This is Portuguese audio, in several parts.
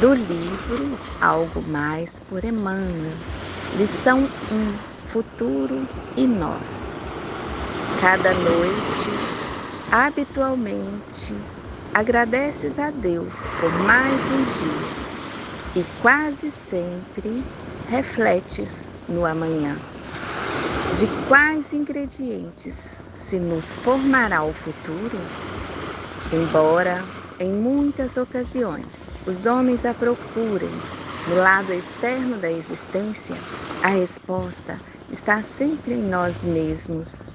do livro Algo Mais por Emmanuel, lição 1: Futuro e Nós. Cada noite, habitualmente, agradeces a Deus por mais um dia e quase sempre refletes no amanhã. De quais ingredientes se nos formará o futuro? Embora em muitas ocasiões os homens a procurem no lado externo da existência, a resposta está sempre em nós mesmos.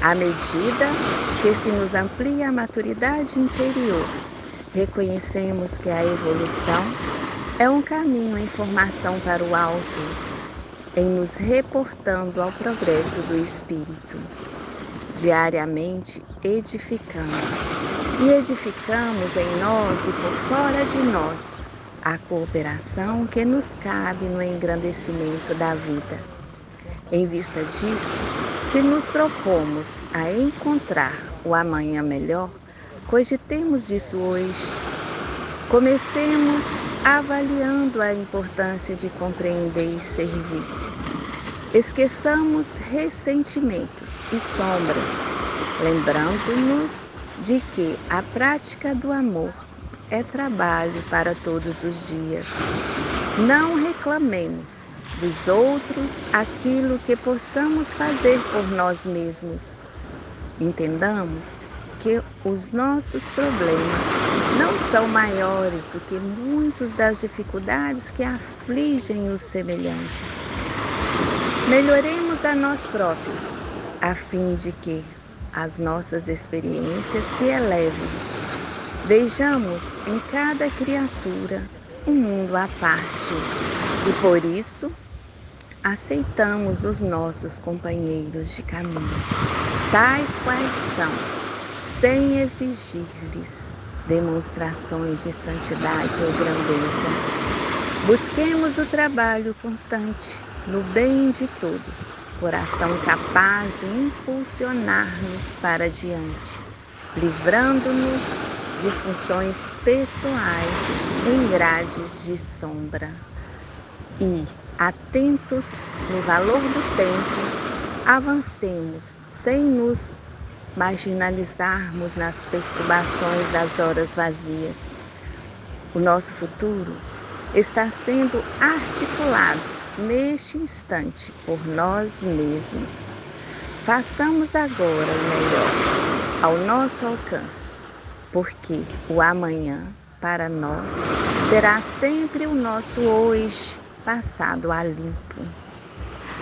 À medida que se nos amplia a maturidade interior, reconhecemos que a evolução é um caminho em formação para o alto, em nos reportando ao progresso do espírito. Diariamente edificamos e edificamos em nós e por fora de nós a cooperação que nos cabe no engrandecimento da vida. Em vista disso, se nos propomos a encontrar o amanhã melhor, cogitemos disso hoje. Comecemos avaliando a importância de compreender e servir. Esqueçamos ressentimentos e sombras, lembrando-nos de que a prática do amor é trabalho para todos os dias. Não reclamemos dos outros aquilo que possamos fazer por nós mesmos. Entendamos que os nossos problemas não são maiores do que muitas das dificuldades que afligem os semelhantes. Melhoremos a nós próprios, a fim de que as nossas experiências se elevem. Vejamos em cada criatura um mundo à parte e por isso aceitamos os nossos companheiros de caminho, tais quais são sem exigir-lhes demonstrações de santidade ou grandeza. Busquemos o trabalho constante no bem de todos, coração capaz de impulsionar-nos para diante, livrando-nos de funções pessoais em grades de sombra. E, atentos no valor do tempo, avancemos sem nos marginalizarmos nas perturbações das horas vazias. O nosso futuro está sendo articulado neste instante por nós mesmos. Façamos agora o melhor ao nosso alcance, porque o amanhã para nós será sempre o nosso hoje passado a limpo.